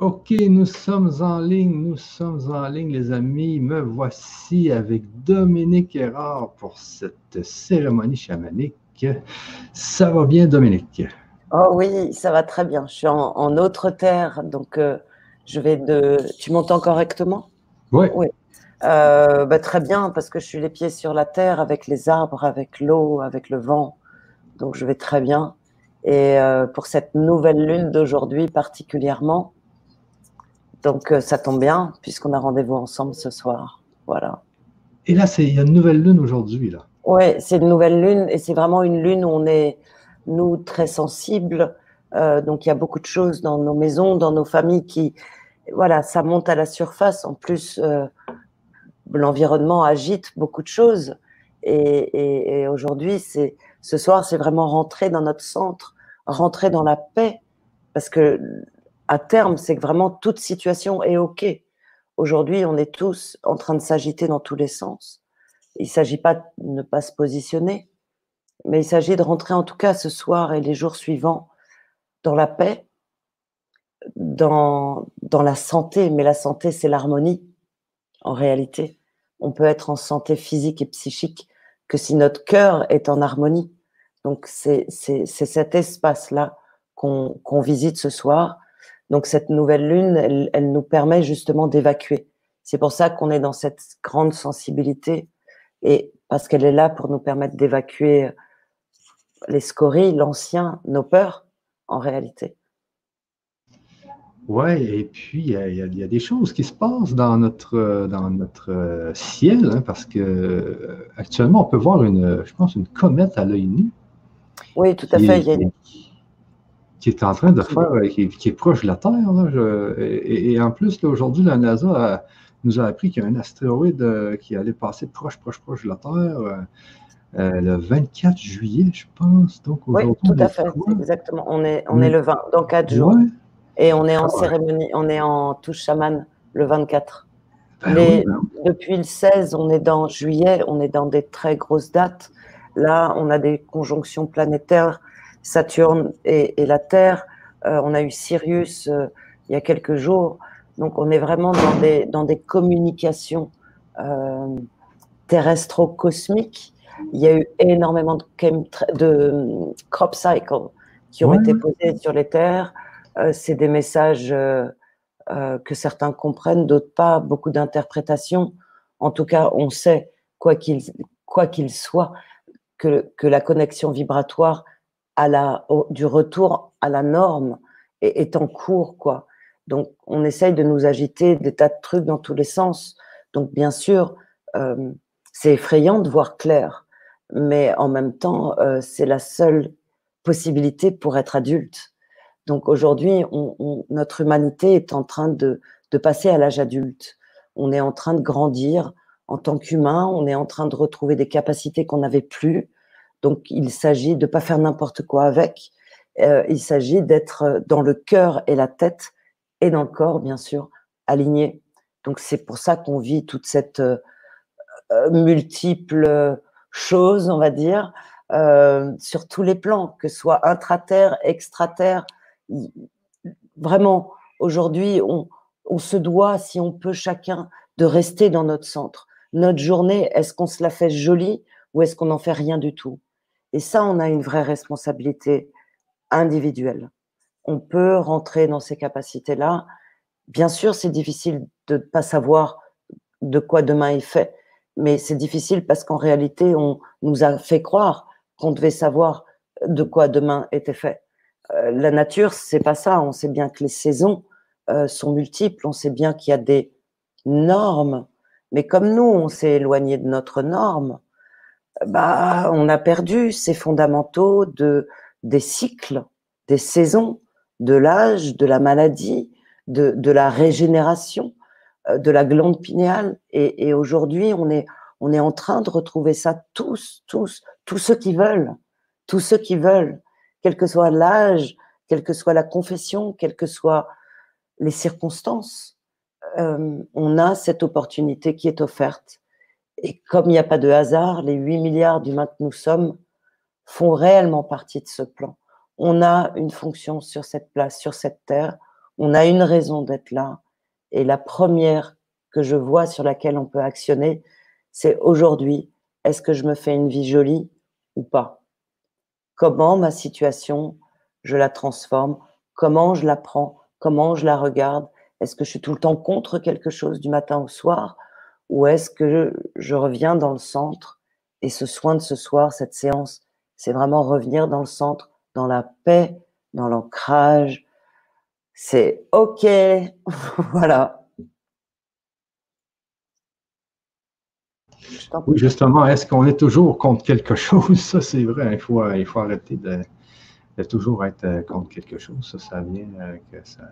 OK, nous sommes en ligne, nous sommes en ligne, les amis. Me voici avec Dominique Erard pour cette cérémonie chamanique. Ça va bien, Dominique? Oh oui, ça va très bien. Je suis en, autre terre, donc euh, je vais de. Tu m'entends correctement? Oui. Oui. Euh, bah, très bien, parce que je suis les pieds sur la terre avec les arbres, avec l'eau, avec le vent. Donc je vais très bien. Et euh, pour cette nouvelle lune d'aujourd'hui particulièrement, donc euh, ça tombe bien, puisqu'on a rendez-vous ensemble ce soir. Voilà. Et là, il y a une nouvelle lune aujourd'hui, là. Oui, c'est une nouvelle lune, et c'est vraiment une lune où on est, nous, très sensibles. Euh, donc il y a beaucoup de choses dans nos maisons, dans nos familles qui, voilà, ça monte à la surface. En plus, euh, l'environnement agite beaucoup de choses. Et, et aujourd'hui, c'est ce soir, c'est vraiment rentrer dans notre centre, rentrer dans la paix, parce que à terme, c'est que vraiment toute situation est OK. Aujourd'hui, on est tous en train de s'agiter dans tous les sens. Il ne s'agit pas de ne pas se positionner, mais il s'agit de rentrer en tout cas ce soir et les jours suivants dans la paix, dans, dans la santé. Mais la santé, c'est l'harmonie, en réalité. On peut être en santé physique et psychique que si notre cœur est en harmonie. Donc, c'est cet espace-là qu'on visite ce soir donc cette nouvelle lune, elle, nous permet justement d'évacuer. C'est pour ça qu'on est dans cette grande sensibilité et parce qu'elle est là pour nous permettre d'évacuer les scories, l'ancien, nos peurs en réalité. Oui, et puis il y, a des choses qui se passent dans notre, dans notre ciel, hein, parce que actuellement on peut voir une, je pense, une comète à l'œil nu. Oui, tout à fait. Il y a qui est en train de faire, euh, qui, est proche de la Terre. et, en plus, aujourd'hui, la NASA nous a appris qu'il y a un astéroïde euh, qui allait passer proche, proche, proche de la Terre. Euh, le 24 juillet, je pense. Donc oui, tout à fait, exactement. On est, on est le 20, dans 4 jours. Et on est en ah cérémonie, on est en touche chaman le 24. Ben ben depuis le 16, on est dans juillet, on est dans des très grosses dates. Là, on a des conjonctions planétaires Saturne et, la Terre. Euh, on a eu Sirius euh, il y a quelques jours. Donc on est vraiment dans des, dans des communications euh, terrestro-cosmiques. Il y a eu énormément de, de crop cycles qui ont été posés sur les terres. c'est des messages que certains comprennent, d'autres pas, beaucoup d'interprétations. En tout cas, on sait, quoi qu'il quoi qu'il soit, que, que la connexion vibratoire du retour à la norme est, en cours, quoi. Donc, on essaye de nous agiter des tas de trucs dans tous les sens. Donc, bien sûr, euh, c'est effrayant de voir clair, mais en même temps, euh, c'est la seule possibilité pour être adulte. Donc, aujourd'hui, notre humanité est en train de, de passer à l'âge adulte. On est en train de grandir en tant qu'humain, on est en train de retrouver des capacités qu'on n'avait plus, donc, il s'agit de pas faire n'importe quoi avec. Euh, il s'agit d'être dans le cœur et la tête et dans le corps, bien sûr, aligné. Donc, c'est pour ça qu'on vit toute cette euh, euh, multiple chose, on va dire, sur tous les plans, que ce soit intraterre, extraterre. Vraiment, aujourd'hui, on, on se doit, si on peut chacun, de rester dans notre centre. Notre journée, est-ce qu'on se la fait jolie ou est-ce qu'on n'en fait rien du tout? Et ça, on a une vraie responsabilité individuelle. On peut rentrer dans ces capacités-là. Bien sûr, c'est difficile de ne pas savoir de quoi demain est fait, mais c'est difficile parce qu'en réalité, on nous a fait croire qu'on devait savoir de quoi demain était fait. Euh, la nature, c'est pas ça. On sait bien que les saisons euh, sont multiples. On sait bien qu'il y a des normes, mais comme nous, on s'est éloigné de notre norme, bah, on a perdu ces fondamentaux de, des cycles, des saisons, de l'âge, de la maladie, de, de, la régénération, euh, de la glande pinéale. Et, et aujourd'hui, on est, on est en train de retrouver ça tous, tous, tous ceux qui veulent, tous ceux qui veulent, quel que soit l'âge, quelle que soit la confession, quelles que soient les circonstances. Euh, on a cette opportunité qui est offerte et comme il n'y a pas de hasard, les 8 milliards d'humains que nous sommes font réellement partie de ce plan. On a une fonction sur cette place, sur cette terre, On a une raison d'être là. Et la première que je vois sur laquelle on peut actionner, c'est aujourd'hui, est-ce que je me fais une vie jolie ou pas? Comment ma situation, je la transforme? Comment je la prends? Comment je la regarde? Est-ce que je suis tout le temps contre quelque chose du matin au soir? Ou est-ce que je reviens dans le centre Et ce soin de ce soir, cette séance, c'est vraiment revenir dans le centre, dans la paix, dans l'ancrage? C'est OK. voilà. Oui, justement, est-ce qu'on est toujours contre quelque chose? Ça, c'est vrai. Il faut, il faut arrêter de, toujours être euh, contre quelque chose. Ça, ça vient euh, que ça.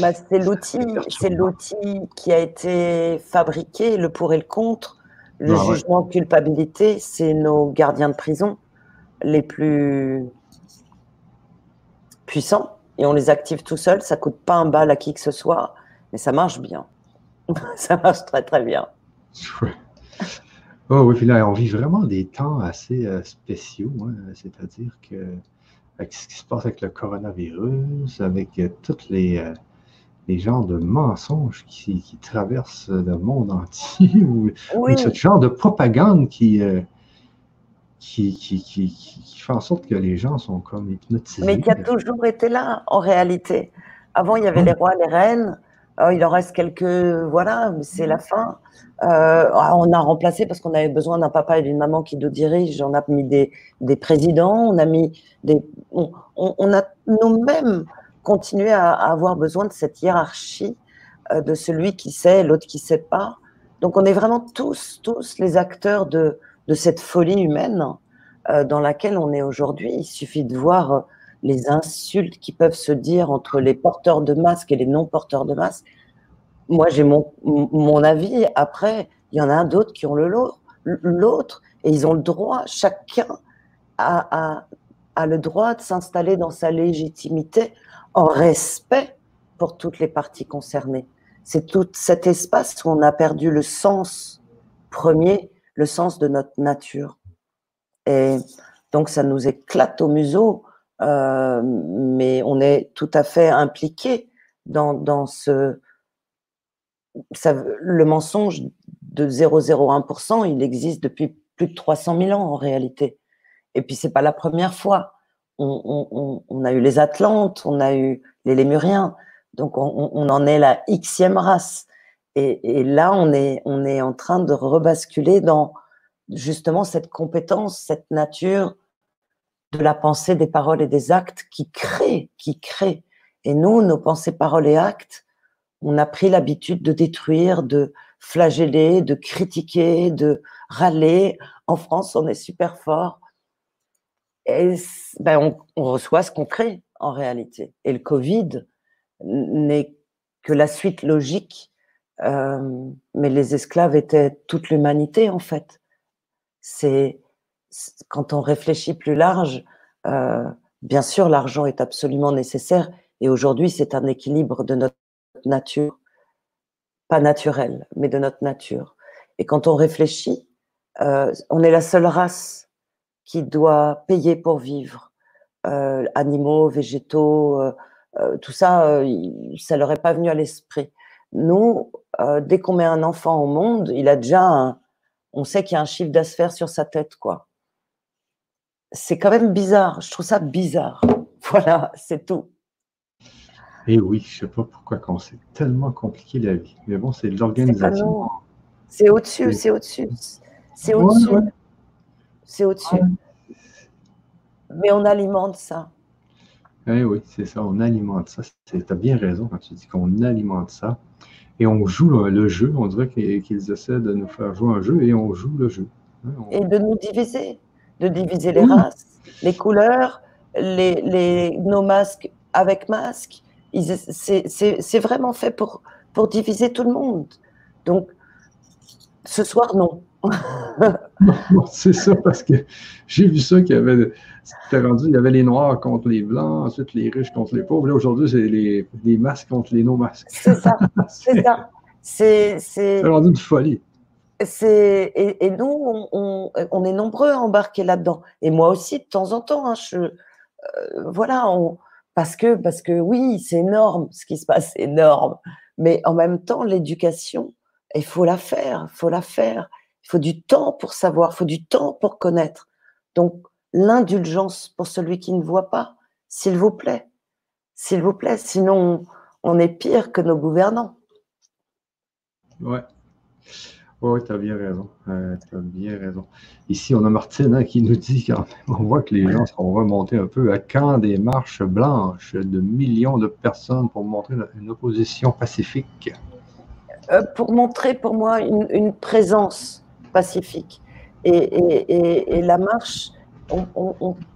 Bah, c'est l'outil, c'est l'outil qui a été fabriqué, le pour et le contre. Le ah jugement de culpabilité, c'est nos gardiens de prison les plus puissants et on les active tout seul. Ça coûte pas un bal à qui que ce soit, mais ça marche bien. ça marche très très bien. Oh oui, puis là, on vit vraiment des temps assez euh, spéciaux, hein. c'est-à-dire que avec ce qui se passe avec le coronavirus, avec euh, tous les, euh, les genres de mensonges qui, qui, traversent le monde entier, ou, ce genre de propagande qui, qui, qui, qui, fait en sorte que les gens sont comme hypnotisés. Mais qui a toujours été là, en réalité. Avant, il y avait les rois, les reines. Il en reste quelques, voilà, c'est la fin. Euh, on a remplacé parce qu'on avait besoin d'un papa et d'une maman qui nous dirigent. On a mis des, des présidents, on a mis des, on, on, a nous-mêmes continué à, avoir besoin de cette hiérarchie euh, de celui qui sait, l'autre qui sait pas. Donc on est vraiment tous, tous les acteurs de, de cette folie humaine euh, dans laquelle on est aujourd'hui. Il suffit de voir les insultes qui peuvent se dire entre les porteurs de masques et les non porteurs de masques moi, j'ai mon, mon avis. Après, il y en a d'autres qui ont le l'autre, et ils ont le droit, chacun a, a, a le droit de s'installer dans sa légitimité en respect pour toutes les parties concernées. C'est tout cet espace où on a perdu le sens premier, le sens de notre nature. Et donc, ça nous éclate au museau, euh, mais on est tout à fait impliqué dans, dans ce, le mensonge de 0,01%, il existe depuis plus de 300 000 ans en réalité. Et puis c'est pas la première fois. On, a eu les Atlantes, on a eu les Lémuriens, donc on, en est la xème race. Et, là, on est, on est en train de rebasculer dans justement cette compétence, cette nature de la pensée, des paroles et des actes qui créent, qui créent. Et nous, nos pensées, paroles et actes, on a pris l'habitude de détruire, de flageller, de critiquer, de râler. En France, on est super fort. Et ben, on, reçoit ce qu'on crée en réalité. Et le Covid n'est que la suite logique. Euh, mais les esclaves étaient toute l'humanité en fait. C'est quand on réfléchit plus large. Euh, bien sûr, l'argent est absolument nécessaire. Et aujourd'hui, c'est un équilibre de notre nature, pas naturelle, mais de notre nature. Et quand on réfléchit, euh, on est la seule race qui doit payer pour vivre. Euh, animaux, végétaux, tout ça, ça leur est pas venu à l'esprit. Nous, dès qu'on met un enfant au monde, il a déjà un, on sait qu'il y a un chiffre d'affaires sur sa tête, quoi. C'est quand même bizarre. Je trouve ça bizarre. Voilà, c'est tout. Et oui, je ne sais pas pourquoi quand c'est tellement compliqué la vie. Mais bon, c'est de l'organisation. C'est au-dessus, c'est au-dessus. C'est au-dessus. C'est au-dessus. Mais on alimente ça. Eh oui, c'est ça, on alimente ça. Tu as bien raison quand tu dis qu'on alimente ça. Et on joue le, jeu. On dirait qu'ils essaient de nous faire jouer un jeu et on joue le jeu. Et de nous diviser. De diviser les races, les couleurs, les, les, nos masques avec masques, c'est vraiment fait pour, pour diviser tout le monde. Donc, ce soir, non. c'est ça, parce que j'ai vu ça qu'il y avait, rendu, il y avait les Noirs contre les Blancs, ensuite les riches contre les pauvres. Là, aujourd'hui, c'est les, les, masques contre les non-masques. C'est ça, c'est ça. C'est rendu une folie. Et, nous, on, on, est nombreux à embarquer là-dedans. Et moi aussi, de temps en temps, hein, euh, voilà, Parce que, parce que oui, c'est énorme, ce qui se passe, c'est énorme. Mais en même temps, l'éducation, il faut la faire, il faut la faire. Il faut du temps pour savoir, il faut du temps pour connaître. Donc, l'indulgence pour celui qui ne voit pas, s'il vous plaît. S'il vous plaît, sinon on est pire que nos gouvernants. Ouais. Oui, tu as bien raison. Euh, bien raison. Ici, on a Martine hein, qui nous dit qu'on voit que les gens sont remontés un peu à quand des marches blanches de millions de personnes pour montrer une opposition pacifique? Euh, pour montrer pour moi une, présence pacifique. Et, la marche,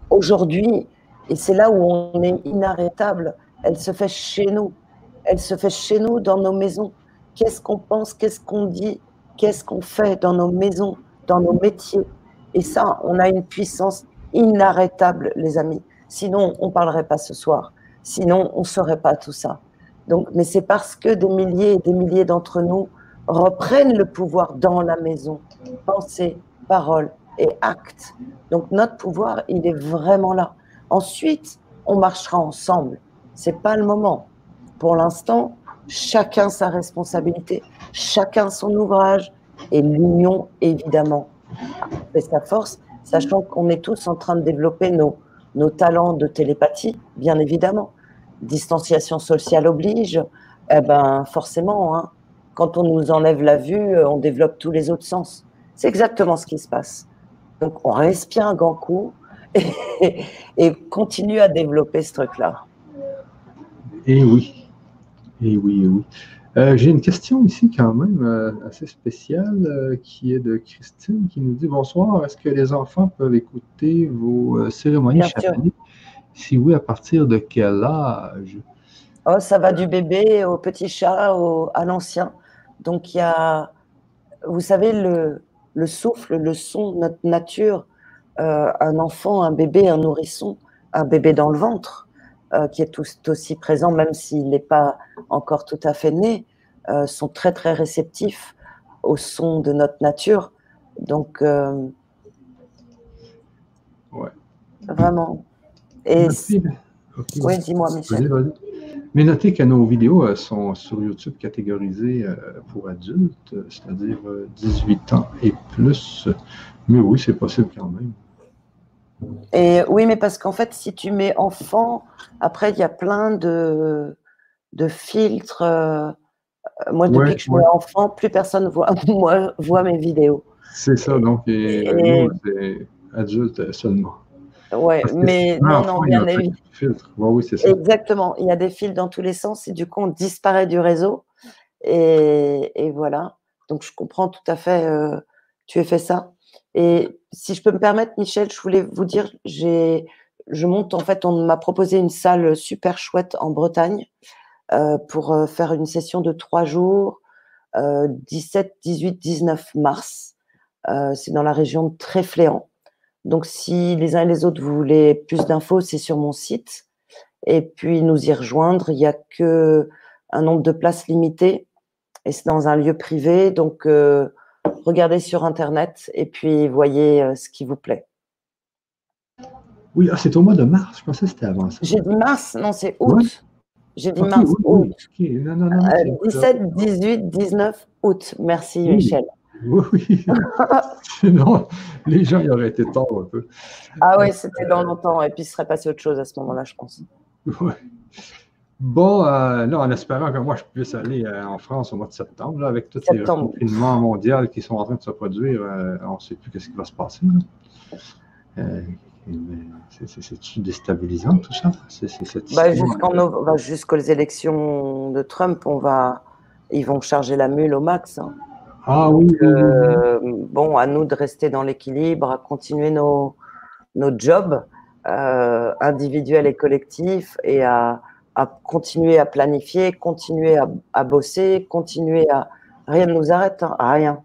aujourd'hui, et c'est là où on est inarrêtable, elle se fait chez nous. Elle se fait chez nous, dans nos maisons. Qu'est-ce qu'on pense, qu'est-ce qu'on dit, qu'est-ce qu'on fait dans nos maisons, dans nos métiers. Et ça, on a une puissance inarrêtable, les amis. Sinon, on ne parlerait pas ce soir. Sinon, on ne saurait pas tout ça. Donc, mais c'est parce que des milliers et des milliers d'entre nous reprennent le pouvoir dans la maison, pensée, parole et acte. Donc, notre pouvoir, il est vraiment là. Ensuite, on marchera ensemble. C'est pas le moment. Pour l'instant, chacun sa responsabilité, chacun son ouvrage, et l'union, évidemment, fait sa force, sachant qu'on est tous en train de développer nos, nos talents de télépathie, bien évidemment. Distanciation sociale oblige, eh ben forcément, hein, quand on nous enlève la vue, on développe tous les autres sens. C'est exactement ce qui se passe. Donc on respire un grand coup et, et continue à développer ce truc-là. Et oui, et oui, oui. Euh, j'ai une question ici quand même euh, assez spéciale euh, qui est de Christine qui nous dit Bonsoir, est-ce que les enfants peuvent écouter vos cérémonies chamaniques Si oui, à partir de quel âge? Oh, ça va du bébé au petit chat au, à l'ancien. Donc il y a, vous savez, le, le souffle, le son, notre nature, un enfant, un bébé, un nourrisson, un bébé dans le ventre. Euh, qui est tout, aussi présent, même s'il n'est pas encore tout à fait né, euh, sont très très réceptifs au son de notre nature. Donc, euh, ouais. vraiment. Et Oui, dis-moi, Michel. Mais notez que nos vidéos sont sur YouTube catégorisées pour adultes, c'est-à-dire 18 ans et plus. Mais oui, c'est possible quand même. Et oui, mais parce qu'en fait, si tu mets enfant, après, il y a plein de, de filtres. Euh, moi, depuis que je mets enfant, plus personne voit, moi, voit mes vidéos. C'est ça, donc, et, c'est adulte seulement. Ouais, mais non, non, bien évidemment. oui, c'est ça. Exactement, il y a des fils dans tous les sens et du coup, on disparaît du réseau. Et, et voilà. Donc, je comprends tout à fait, euh, tu as fait ça. Et si je peux me permettre, Michel, je voulais vous dire, j'ai, je monte en fait, on m'a proposé une salle super chouette en Bretagne euh, pour euh, faire une session de trois jours, euh, 17, 18, 19 mars. Euh, c'est dans la région de Tréfléan. Donc, si les uns et les autres vous voulez plus d'infos, c'est sur mon site. Et puis nous y rejoindre. Il n'y a que un nombre de places limité et c'est dans un lieu privé. Donc, euh, regardez sur Internet et puis voyez euh, ce qui vous plaît. Oui, ah, c'est au mois de mars. Je pensais que c'était avant ça. J'ai dit mars, non, c'est août. J'ai dit mars, août. 17, 18, 19 août. Merci, Michel. Oui, oui. Sinon, les gens y auraient été tard un peu. Ah oui, c'était dans longtemps. Et puis, il serait passé autre chose à ce moment-là, je pense. Oui. Bon, euh, là, en espérant que moi, je puisse aller euh, en France au mois de septembre, avec tous les confinements mondiaux qui sont en train de se produire, euh, on ne sait plus ce qui va se passer. C'est déstabilisant tout ça? Bah, jusqu'aux élections de Trump, on va, ils vont charger la mule au max. Hein. Ah oui, Bon, à nous de rester dans l'équilibre, à continuer nos, nos jobs individuels et collectifs et à à continuer à planifier, continuer à, bosser, continuer à. Rien ne nous arrête, hein, rien.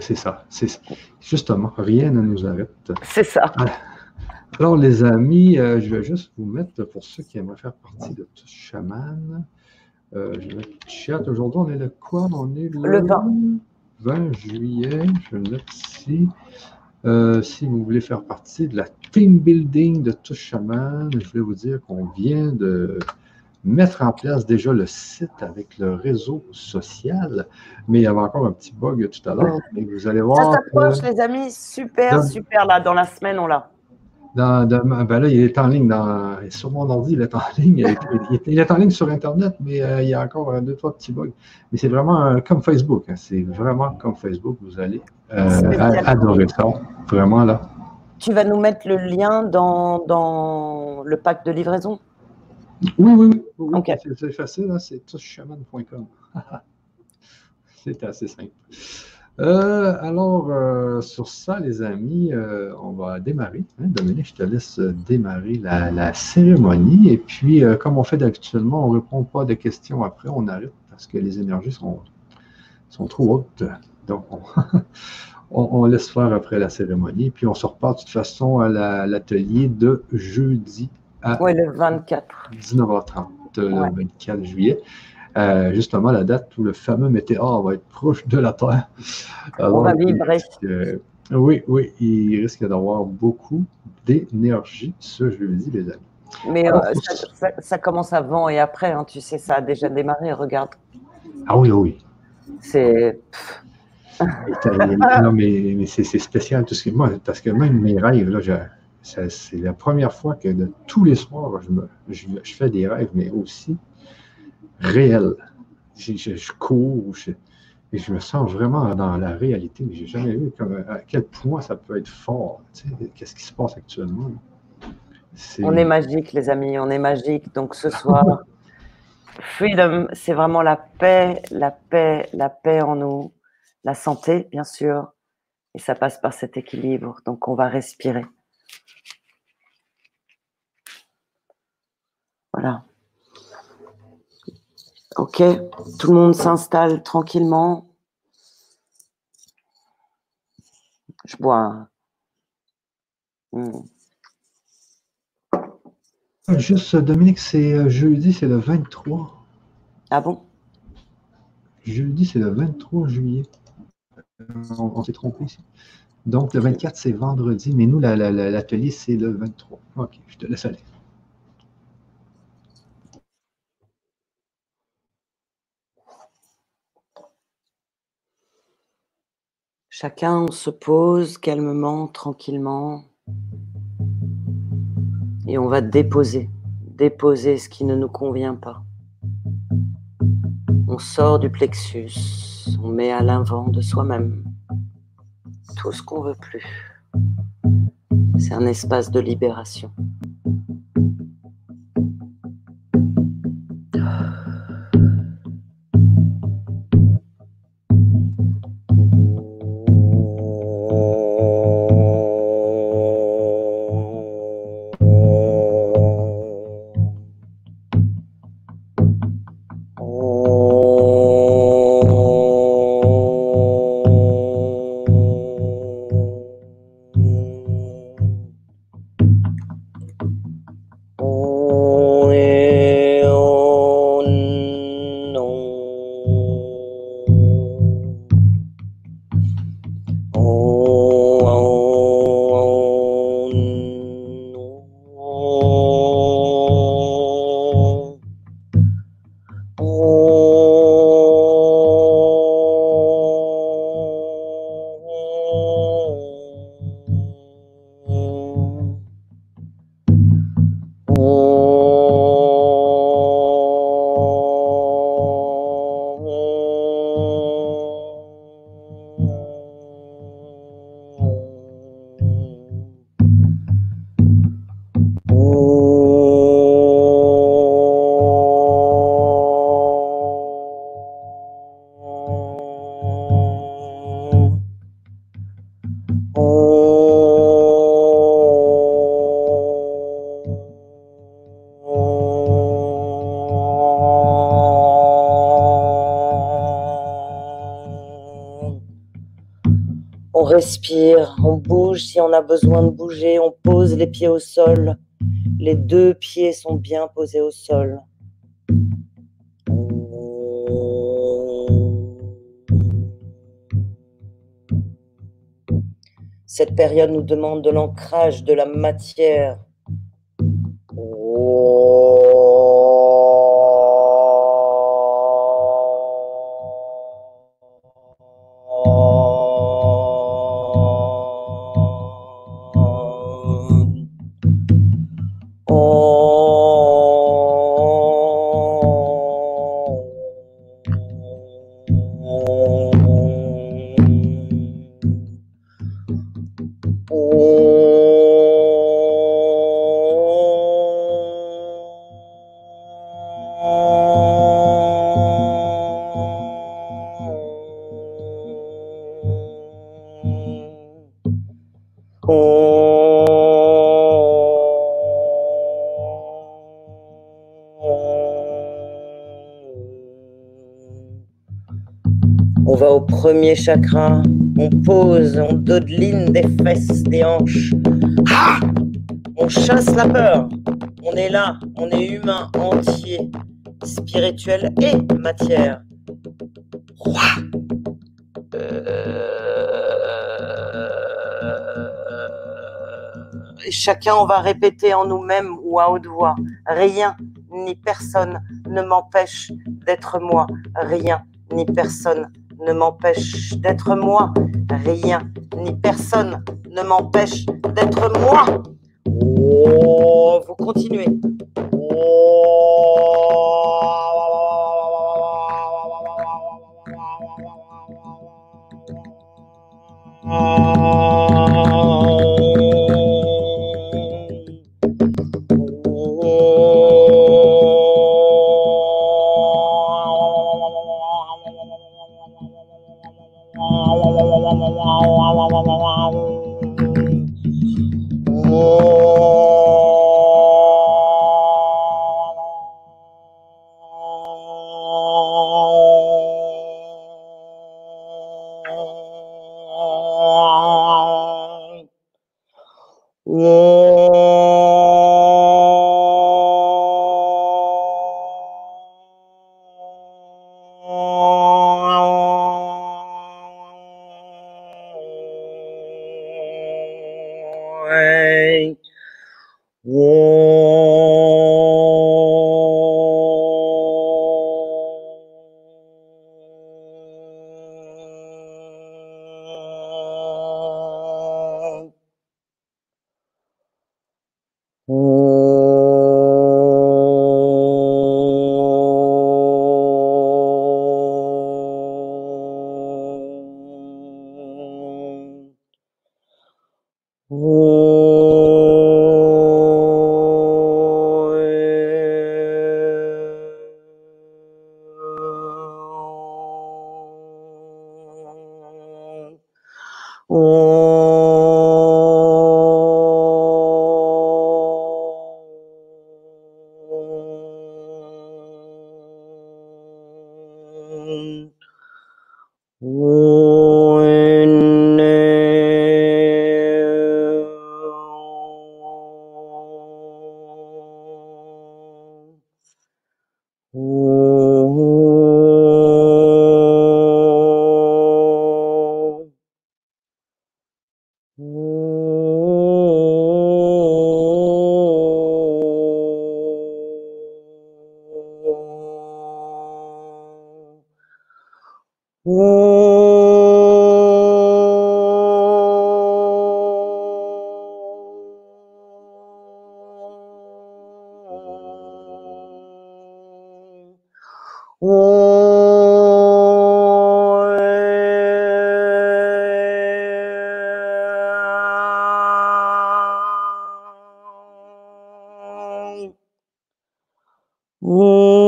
c'est ça. Justement, rien ne nous arrête. C'est ça. Alors, les amis, euh, je vais juste vous mettre, pour ceux qui aimeraient faire partie de ce chaman, euh, je vais chat. Aujourd'hui, on est le quoi? On est le, 20. 20 juillet. Je vais mettre ici. Euh, si vous voulez faire partie de la team building de Touche Chaman, je voulais vous dire qu'on vient de mettre en place déjà le site avec le réseau social, mais il y avait encore un petit bug tout à l'heure. Mais vous allez voir. Ça s'approche, les amis. Super, super. Là, dans la semaine, on l'a. Dans, ben là, il est en ligne dans, sur mon ordi, il est en ligne. Il est, en ligne sur Internet, mais euh, il y a encore deux, trois petits bugs. Mais c'est vraiment comme Facebook. Hein. c'est vraiment comme Facebook. Vous allez euh, adorer ça. Vraiment là. Tu vas nous mettre le lien dans, dans le pack de livraison? Oui, oui, oui. C'est facile, hein. c'est touchchaman.com. c'est assez simple. Euh, alors, euh, sur ça, les amis, euh, on va démarrer. Hein, Dominique, je te laisse démarrer la, cérémonie. Et puis, comme on fait habituellement, on ne répond pas des questions après, on arrête parce que les énergies sont, sont trop hautes. Donc, on, laisse faire après la cérémonie. Puis, on se repart de toute façon à l'atelier de jeudi à ouais, le 24. 19h30, le 24 juillet. Euh, justement la date où le fameux météore va être proche de la Terre. On va vibrer. oui, oui, il risque d'avoir beaucoup d'énergie ce jeudi, les amis. Mais euh, ça, commence avant et après, hein, tu sais, ça a déjà démarré, regarde. Ah oui, oui. C'est. non, mais, c'est spécial tout ce que moi, parce que même mes rêves, là, c'est la première fois que de tous les soirs, je, je fais des rêves, mais aussi réel. Je, cours et je me sens vraiment dans la réalité. J'ai jamais vu à quel point ça peut être fort. Qu'est-ce qui se passe actuellement? On est magique, les amis, on est magique. Donc ce soir, freedom, c'est vraiment la paix, la paix, la paix en nous, la santé, bien sûr. Et ça passe par cet équilibre. Donc on va respirer. Voilà. Ok, tout le monde s'installe tranquillement. Je bois. Hmm. Juste, Dominique, c'est euh, jeudi, c'est le 23. Ah bon? Jeudi, c'est le 23 juillet. On, s'est trompé ici. Donc, le 24, c'est vendredi, mais nous, l'atelier, c'est le 23. OK, je te laisse aller. Chacun se pose calmement, tranquillement. Et on va déposer, déposer ce qui ne nous convient pas. On sort du plexus, on met à l'invent de soi-même tout ce qu'on veut plus. C'est un espace de libération. Respire, on bouge si on a besoin de bouger, on pose les pieds au sol. Les deux pieds sont bien posés au sol. Cette période nous demande de l'ancrage de la matière. Premier chakra, on pose, on dodeline des fesses, des hanches. Ah on chasse la peur. On est là, on est humain entier, spirituel et matière. Et chacun, on va répéter en nous-mêmes ou à haute voix. Rien ni personne ne m'empêche d'être moi. Rien ni personne ne m'empêche d'être moi. Rien ni personne ne m'empêche d'être moi. Oh, vous continuez. Whoa.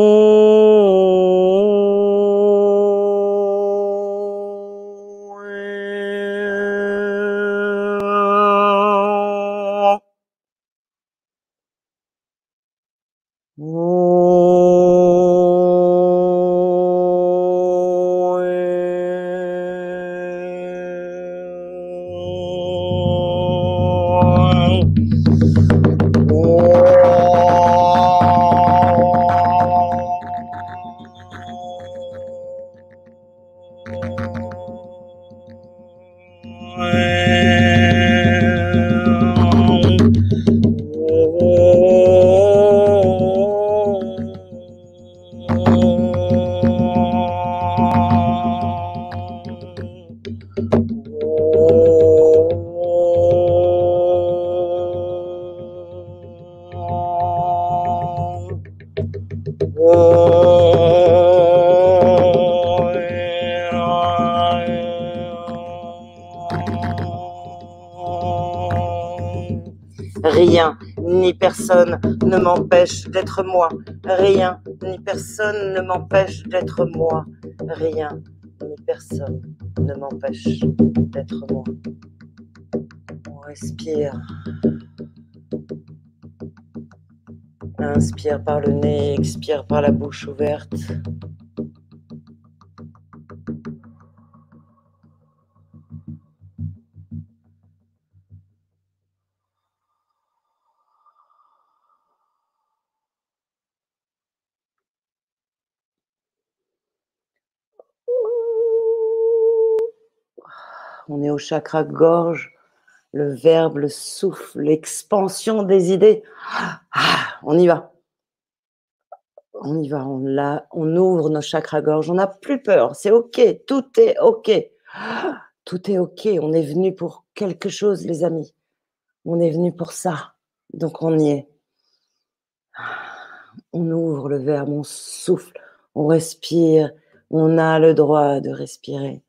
Rien ni personne ne m'empêche d'être moi. Rien ni personne ne m'empêche d'être moi. Rien ni personne ne m'empêche d'être moi. On respire. Inspire par le nez, expire par la bouche ouverte. On est au chakra gorge, le verbe, le souffle, l'expansion des idées. Ah, on y va. On y va, on, la, on ouvre nos chakras gorge, on n'a plus peur, c'est OK, tout est OK. Tout est OK, on est venu pour quelque chose, les amis. On est venu pour ça, donc on y est. On ouvre le verbe, on souffle, on respire, on a le droit de respirer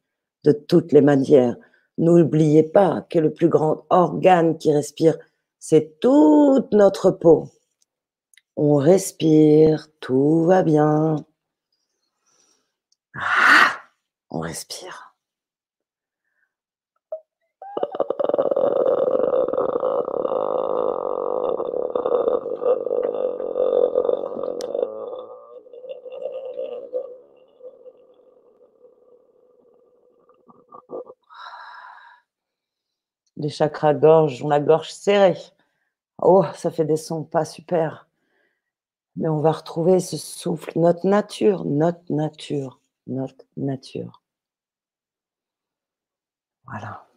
de toutes les manières. N'oubliez pas que le plus grand organe qui respire, c'est toute notre peau. On respire, tout va bien. Ah, on respire. Les chakras gorge, ont la gorge serrée. Oh, ça fait des sons pas super. Mais on va retrouver ce souffle, notre nature, notre nature, notre nature. Voilà.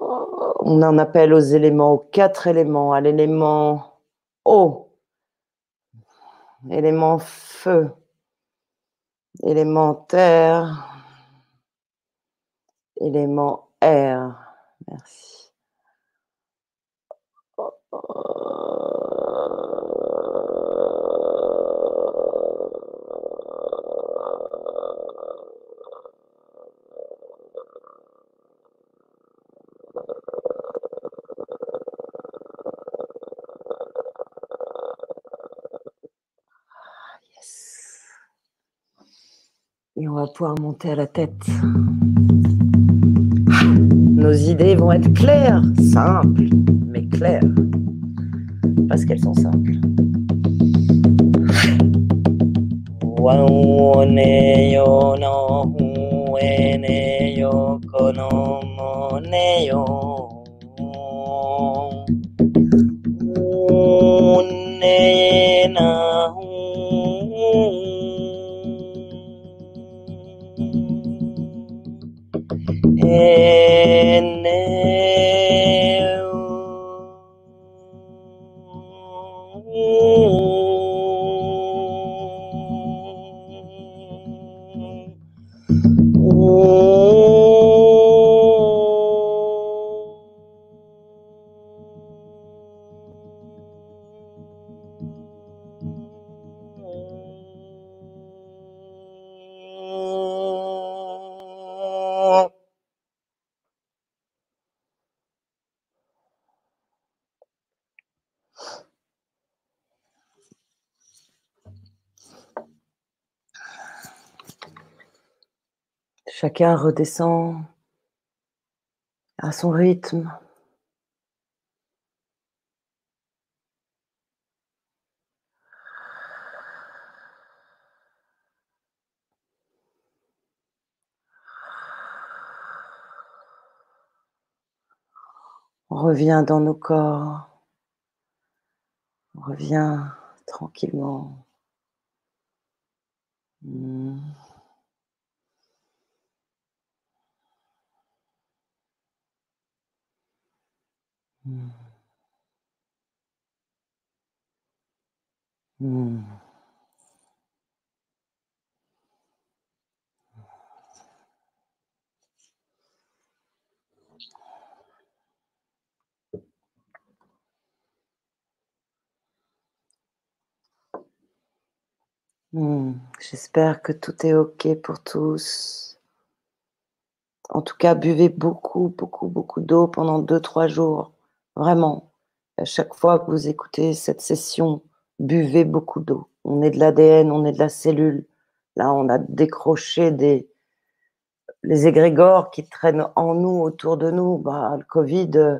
On en appelle aux éléments, aux quatre éléments, à l'élément eau, élément feu, élément terre, élément air. Merci. Et on va pouvoir monter à la tête. Nos idées vont être claires, simples, mais claires. Parce qu'elles sont simples. Chacun redescend à son rythme. On revient dans nos corps. On revient tranquillement. Hmm. Hmm. Hmm. J'espère que tout est OK pour tous. En tout cas, buvez beaucoup, beaucoup, beaucoup d'eau pendant 2-3 jours. Vraiment. À chaque fois que vous écoutez cette session, buvez beaucoup d'eau. On est de l'ADN, on est de la cellule. Là, on a décroché des les égrégores qui traînent en nous, autour de nous. Bah, le Covid, euh,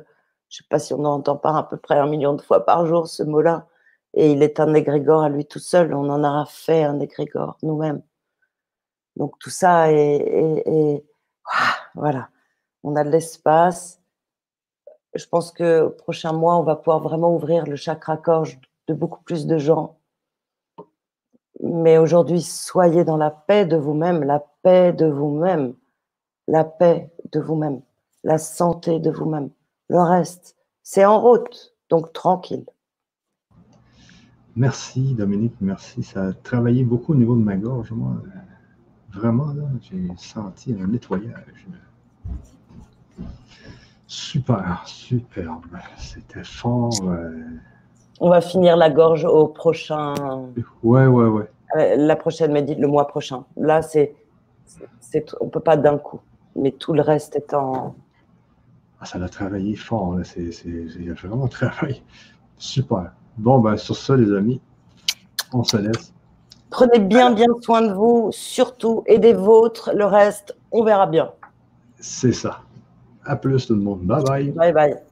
je ne sais pas si on entend pas à peu près un million de fois par jour ce mot-là. Et il est un égrégore à lui tout seul. On en a fait un égrégore nous-mêmes. Donc tout ça est, voilà. On a de l'espace. Je pense que prochain mois, on va pouvoir vraiment ouvrir le chakra gorge de beaucoup plus de gens. Mais aujourd'hui, soyez dans la paix de vous-même, la paix de vous-même, la paix de vous-même, la santé de vous-même. Le reste, c'est en route, donc tranquille. Merci Dominique, merci. Ça a travaillé beaucoup au niveau de ma gorge. Moi, vraiment, j'ai senti un nettoyage. Super, superbe. C'était fort. Euh, On va finir la gorge au prochain. Ouais, ouais, ouais. Euh, la prochaine médite le mois prochain. Là, c'est, c'est, on peut pas d'un coup, mais tout le reste est en. Ah, ça a travaillé fort. C'est, c'est, vraiment travaillé. Super. Bon, ben, sur ça, les amis, on se laisse. Prenez bien, bien soin de vous, surtout, et des vôtres. Le reste, on verra bien. C'est ça. À plus tout le monde. Bye bye. Bye bye.